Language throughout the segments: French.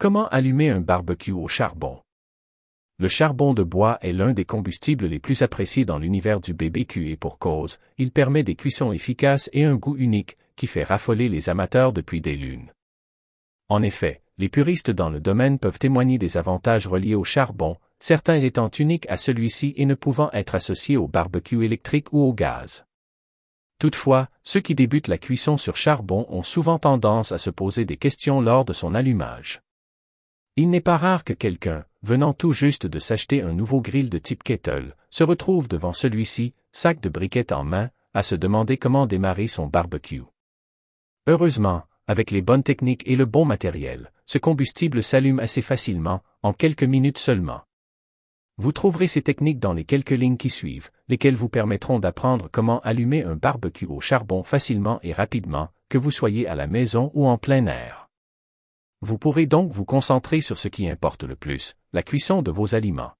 Comment allumer un barbecue au charbon? Le charbon de bois est l'un des combustibles les plus appréciés dans l'univers du BBQ et pour cause, il permet des cuissons efficaces et un goût unique, qui fait raffoler les amateurs depuis des lunes. En effet, les puristes dans le domaine peuvent témoigner des avantages reliés au charbon, certains étant uniques à celui-ci et ne pouvant être associés au barbecue électrique ou au gaz. Toutefois, ceux qui débutent la cuisson sur charbon ont souvent tendance à se poser des questions lors de son allumage. Il n'est pas rare que quelqu'un, venant tout juste de s'acheter un nouveau grill de type kettle, se retrouve devant celui-ci, sac de briquettes en main, à se demander comment démarrer son barbecue. Heureusement, avec les bonnes techniques et le bon matériel, ce combustible s'allume assez facilement, en quelques minutes seulement. Vous trouverez ces techniques dans les quelques lignes qui suivent, lesquelles vous permettront d'apprendre comment allumer un barbecue au charbon facilement et rapidement, que vous soyez à la maison ou en plein air. Vous pourrez donc vous concentrer sur ce qui importe le plus, la cuisson de vos aliments.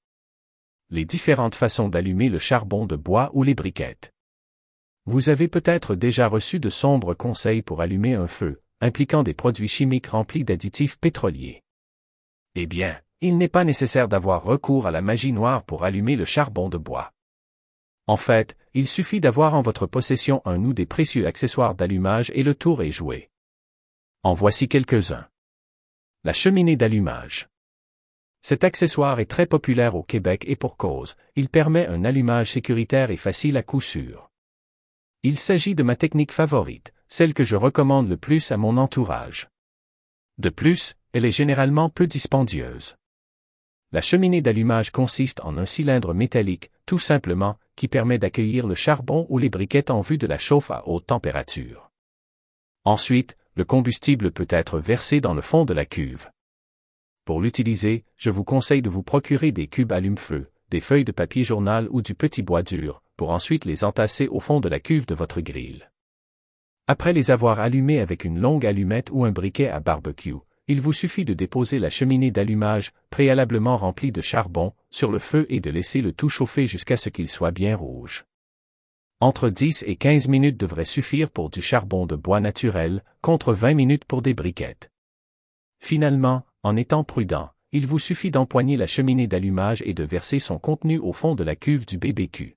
Les différentes façons d'allumer le charbon de bois ou les briquettes. Vous avez peut-être déjà reçu de sombres conseils pour allumer un feu, impliquant des produits chimiques remplis d'additifs pétroliers. Eh bien, il n'est pas nécessaire d'avoir recours à la magie noire pour allumer le charbon de bois. En fait, il suffit d'avoir en votre possession un ou des précieux accessoires d'allumage et le tour est joué. En voici quelques-uns la cheminée d'allumage. Cet accessoire est très populaire au Québec et pour cause, il permet un allumage sécuritaire et facile à coup sûr. Il s'agit de ma technique favorite, celle que je recommande le plus à mon entourage. De plus, elle est généralement peu dispendieuse. La cheminée d'allumage consiste en un cylindre métallique, tout simplement, qui permet d'accueillir le charbon ou les briquettes en vue de la chauffe à haute température. Ensuite, le combustible peut être versé dans le fond de la cuve. Pour l'utiliser, je vous conseille de vous procurer des cubes allume-feu, des feuilles de papier journal ou du petit bois dur, pour ensuite les entasser au fond de la cuve de votre grille. Après les avoir allumés avec une longue allumette ou un briquet à barbecue, il vous suffit de déposer la cheminée d'allumage, préalablement remplie de charbon, sur le feu et de laisser le tout chauffer jusqu'à ce qu'il soit bien rouge. Entre 10 et 15 minutes devraient suffire pour du charbon de bois naturel, contre 20 minutes pour des briquettes. Finalement, en étant prudent, il vous suffit d'empoigner la cheminée d'allumage et de verser son contenu au fond de la cuve du BBQ.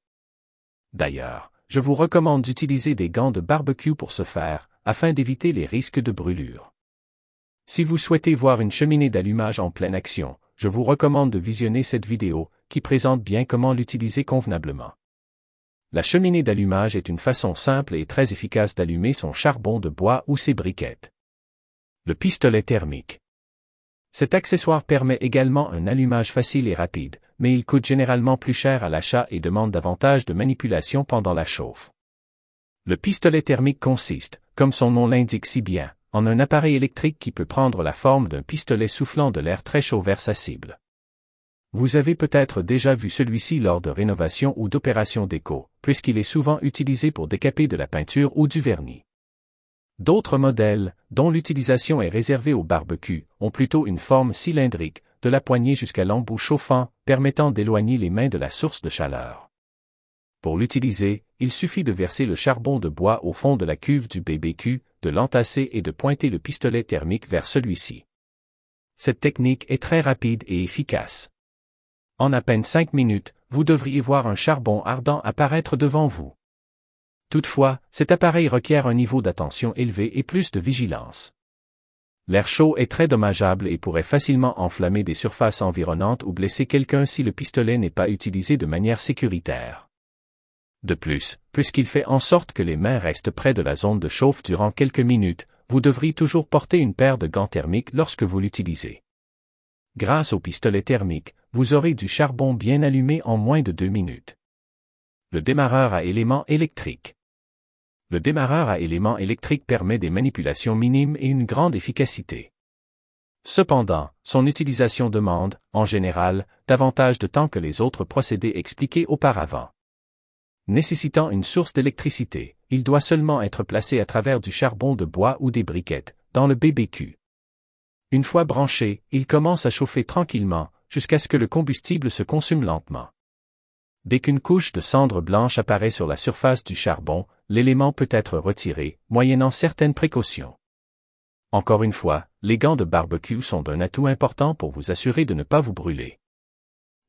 D'ailleurs, je vous recommande d'utiliser des gants de barbecue pour ce faire, afin d'éviter les risques de brûlure. Si vous souhaitez voir une cheminée d'allumage en pleine action, je vous recommande de visionner cette vidéo, qui présente bien comment l'utiliser convenablement. La cheminée d'allumage est une façon simple et très efficace d'allumer son charbon de bois ou ses briquettes. Le pistolet thermique. Cet accessoire permet également un allumage facile et rapide, mais il coûte généralement plus cher à l'achat et demande davantage de manipulation pendant la chauffe. Le pistolet thermique consiste, comme son nom l'indique si bien, en un appareil électrique qui peut prendre la forme d'un pistolet soufflant de l'air très chaud vers sa cible. Vous avez peut-être déjà vu celui-ci lors de rénovations ou d'opérations déco, puisqu'il est souvent utilisé pour décaper de la peinture ou du vernis. D'autres modèles, dont l'utilisation est réservée au barbecue, ont plutôt une forme cylindrique, de la poignée jusqu'à l'embout chauffant, permettant d'éloigner les mains de la source de chaleur. Pour l'utiliser, il suffit de verser le charbon de bois au fond de la cuve du BBQ, de l'entasser et de pointer le pistolet thermique vers celui-ci. Cette technique est très rapide et efficace. En à peine cinq minutes, vous devriez voir un charbon ardent apparaître devant vous. Toutefois, cet appareil requiert un niveau d'attention élevé et plus de vigilance. L'air chaud est très dommageable et pourrait facilement enflammer des surfaces environnantes ou blesser quelqu'un si le pistolet n'est pas utilisé de manière sécuritaire. De plus, puisqu'il fait en sorte que les mains restent près de la zone de chauffe durant quelques minutes, vous devriez toujours porter une paire de gants thermiques lorsque vous l'utilisez. Grâce au pistolet thermique, vous aurez du charbon bien allumé en moins de deux minutes. Le démarreur à éléments électriques. Le démarreur à éléments électriques permet des manipulations minimes et une grande efficacité. Cependant, son utilisation demande, en général, davantage de temps que les autres procédés expliqués auparavant. Nécessitant une source d'électricité, il doit seulement être placé à travers du charbon de bois ou des briquettes, dans le BBQ. Une fois branché, il commence à chauffer tranquillement, jusqu'à ce que le combustible se consume lentement. Dès qu'une couche de cendre blanche apparaît sur la surface du charbon, l'élément peut être retiré, moyennant certaines précautions. Encore une fois, les gants de barbecue sont d'un atout important pour vous assurer de ne pas vous brûler.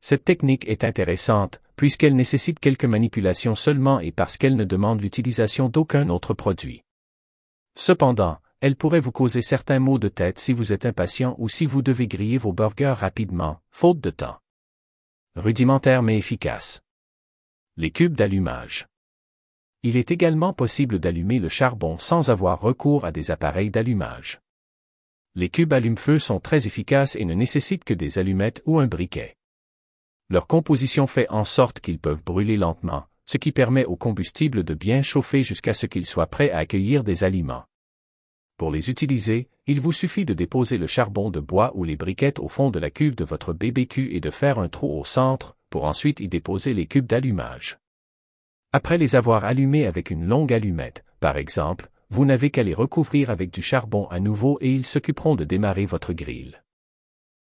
Cette technique est intéressante, puisqu'elle nécessite quelques manipulations seulement et parce qu'elle ne demande l'utilisation d'aucun autre produit. Cependant, elle pourrait vous causer certains maux de tête si vous êtes impatient ou si vous devez griller vos burgers rapidement, faute de temps. Rudimentaire mais efficace. Les cubes d'allumage. Il est également possible d'allumer le charbon sans avoir recours à des appareils d'allumage. Les cubes allume-feu sont très efficaces et ne nécessitent que des allumettes ou un briquet. Leur composition fait en sorte qu'ils peuvent brûler lentement, ce qui permet au combustible de bien chauffer jusqu'à ce qu'il soit prêt à accueillir des aliments. Pour les utiliser, il vous suffit de déposer le charbon de bois ou les briquettes au fond de la cuve de votre BBQ et de faire un trou au centre, pour ensuite y déposer les cubes d'allumage. Après les avoir allumés avec une longue allumette, par exemple, vous n'avez qu'à les recouvrir avec du charbon à nouveau et ils s'occuperont de démarrer votre grille.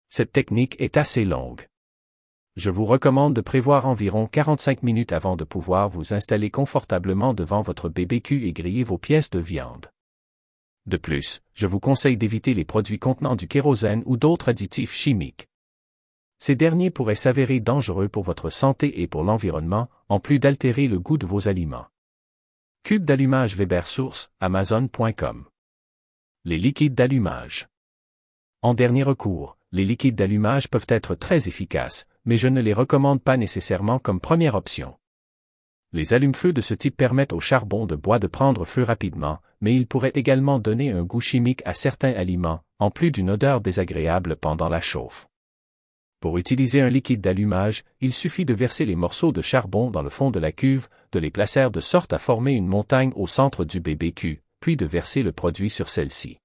Cette technique est assez longue. Je vous recommande de prévoir environ 45 minutes avant de pouvoir vous installer confortablement devant votre BBQ et griller vos pièces de viande. De plus, je vous conseille d'éviter les produits contenant du kérosène ou d'autres additifs chimiques. Ces derniers pourraient s'avérer dangereux pour votre santé et pour l'environnement, en plus d'altérer le goût de vos aliments. Cube d'allumage Weber Source, Amazon.com. Les liquides d'allumage. En dernier recours, les liquides d'allumage peuvent être très efficaces, mais je ne les recommande pas nécessairement comme première option. Les allumes-feu de ce type permettent au charbon de bois de prendre feu rapidement, mais ils pourraient également donner un goût chimique à certains aliments, en plus d'une odeur désagréable pendant la chauffe. Pour utiliser un liquide d'allumage, il suffit de verser les morceaux de charbon dans le fond de la cuve, de les placer de sorte à former une montagne au centre du BBQ, puis de verser le produit sur celle-ci.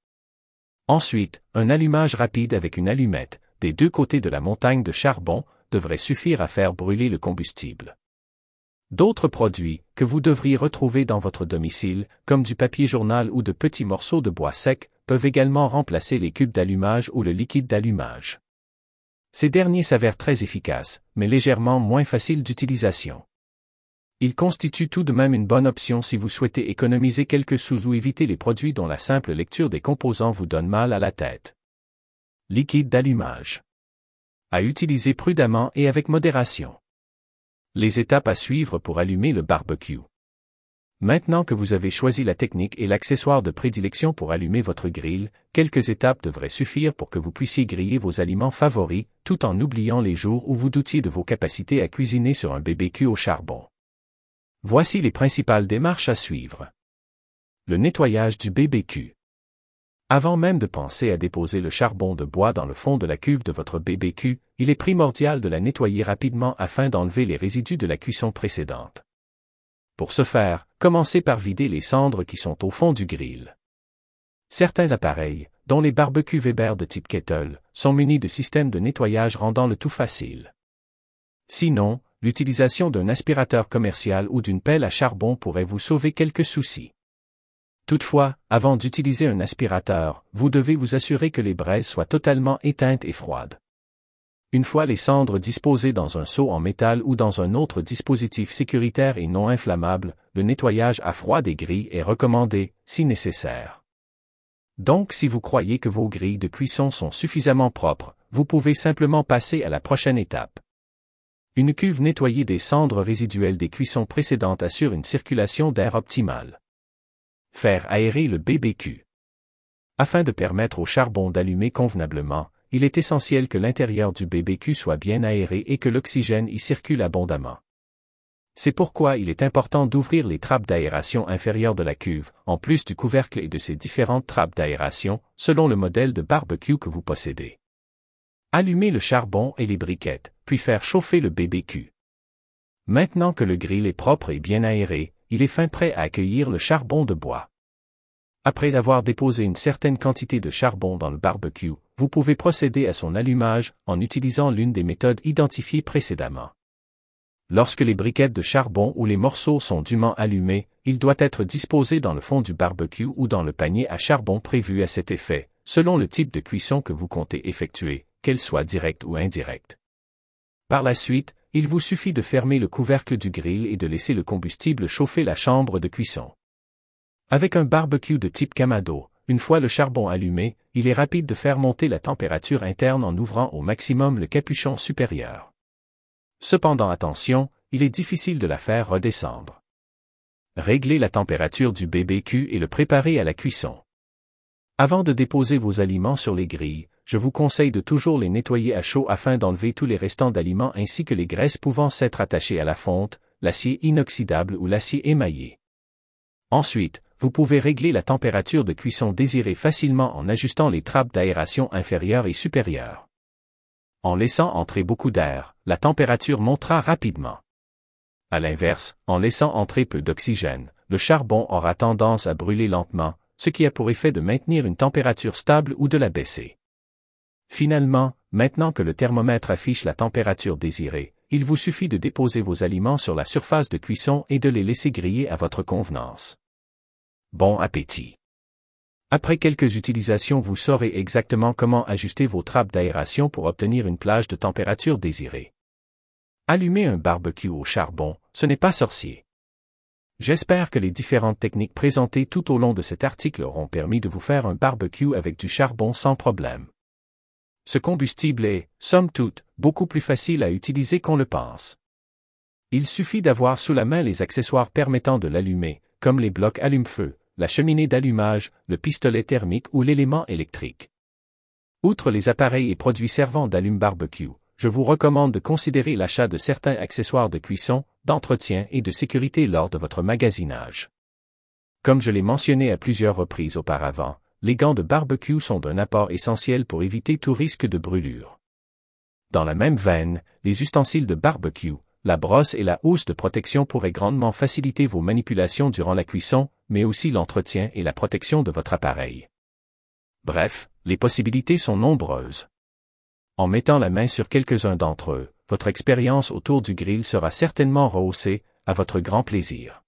Ensuite, un allumage rapide avec une allumette, des deux côtés de la montagne de charbon, devrait suffire à faire brûler le combustible. D'autres produits, que vous devriez retrouver dans votre domicile, comme du papier journal ou de petits morceaux de bois sec, peuvent également remplacer les cubes d'allumage ou le liquide d'allumage. Ces derniers s'avèrent très efficaces, mais légèrement moins faciles d'utilisation. Ils constituent tout de même une bonne option si vous souhaitez économiser quelques sous ou éviter les produits dont la simple lecture des composants vous donne mal à la tête. Liquide d'allumage. À utiliser prudemment et avec modération. Les étapes à suivre pour allumer le barbecue. Maintenant que vous avez choisi la technique et l'accessoire de prédilection pour allumer votre grill, quelques étapes devraient suffire pour que vous puissiez griller vos aliments favoris, tout en oubliant les jours où vous doutiez de vos capacités à cuisiner sur un BBQ au charbon. Voici les principales démarches à suivre. Le nettoyage du BBQ. Avant même de penser à déposer le charbon de bois dans le fond de la cuve de votre BBQ, il est primordial de la nettoyer rapidement afin d'enlever les résidus de la cuisson précédente. Pour ce faire, commencez par vider les cendres qui sont au fond du grill. Certains appareils, dont les barbecues Weber de type kettle, sont munis de systèmes de nettoyage rendant le tout facile. Sinon, l'utilisation d'un aspirateur commercial ou d'une pelle à charbon pourrait vous sauver quelques soucis. Toutefois, avant d'utiliser un aspirateur, vous devez vous assurer que les braises soient totalement éteintes et froides. Une fois les cendres disposées dans un seau en métal ou dans un autre dispositif sécuritaire et non inflammable, le nettoyage à froid des grilles est recommandé, si nécessaire. Donc si vous croyez que vos grilles de cuisson sont suffisamment propres, vous pouvez simplement passer à la prochaine étape. Une cuve nettoyée des cendres résiduelles des cuissons précédentes assure une circulation d'air optimale. Faire aérer le BBQ. Afin de permettre au charbon d'allumer convenablement, il est essentiel que l'intérieur du BBQ soit bien aéré et que l'oxygène y circule abondamment. C'est pourquoi il est important d'ouvrir les trappes d'aération inférieures de la cuve, en plus du couvercle et de ses différentes trappes d'aération, selon le modèle de barbecue que vous possédez. Allumez le charbon et les briquettes, puis faire chauffer le BBQ. Maintenant que le grill est propre et bien aéré, il est fin prêt à accueillir le charbon de bois. Après avoir déposé une certaine quantité de charbon dans le barbecue, vous pouvez procéder à son allumage en utilisant l'une des méthodes identifiées précédemment. Lorsque les briquettes de charbon ou les morceaux sont dûment allumés, il doit être disposé dans le fond du barbecue ou dans le panier à charbon prévu à cet effet, selon le type de cuisson que vous comptez effectuer, qu'elle soit directe ou indirecte. Par la suite, il vous suffit de fermer le couvercle du grill et de laisser le combustible chauffer la chambre de cuisson. Avec un barbecue de type Kamado, une fois le charbon allumé, il est rapide de faire monter la température interne en ouvrant au maximum le capuchon supérieur. Cependant attention, il est difficile de la faire redescendre. Réglez la température du BBQ et le préparez à la cuisson. Avant de déposer vos aliments sur les grilles, je vous conseille de toujours les nettoyer à chaud afin d'enlever tous les restants d'aliments ainsi que les graisses pouvant s'être attachées à la fonte, l'acier inoxydable ou l'acier émaillé. Ensuite, vous pouvez régler la température de cuisson désirée facilement en ajustant les trappes d'aération inférieures et supérieures. En laissant entrer beaucoup d'air, la température montera rapidement. À l'inverse, en laissant entrer peu d'oxygène, le charbon aura tendance à brûler lentement, ce qui a pour effet de maintenir une température stable ou de la baisser. Finalement, maintenant que le thermomètre affiche la température désirée, il vous suffit de déposer vos aliments sur la surface de cuisson et de les laisser griller à votre convenance. Bon appétit. Après quelques utilisations, vous saurez exactement comment ajuster vos trappes d'aération pour obtenir une plage de température désirée. Allumer un barbecue au charbon, ce n'est pas sorcier. J'espère que les différentes techniques présentées tout au long de cet article auront permis de vous faire un barbecue avec du charbon sans problème. Ce combustible est, somme toute, beaucoup plus facile à utiliser qu'on le pense. Il suffit d'avoir sous la main les accessoires permettant de l'allumer, comme les blocs allume-feu, la cheminée d'allumage, le pistolet thermique ou l'élément électrique. Outre les appareils et produits servant d'allume-barbecue, je vous recommande de considérer l'achat de certains accessoires de cuisson, d'entretien et de sécurité lors de votre magasinage. Comme je l'ai mentionné à plusieurs reprises auparavant, les gants de barbecue sont d'un apport essentiel pour éviter tout risque de brûlure. Dans la même veine, les ustensiles de barbecue, la brosse et la housse de protection pourraient grandement faciliter vos manipulations durant la cuisson, mais aussi l'entretien et la protection de votre appareil. Bref, les possibilités sont nombreuses. En mettant la main sur quelques-uns d'entre eux, votre expérience autour du grill sera certainement rehaussée, à votre grand plaisir.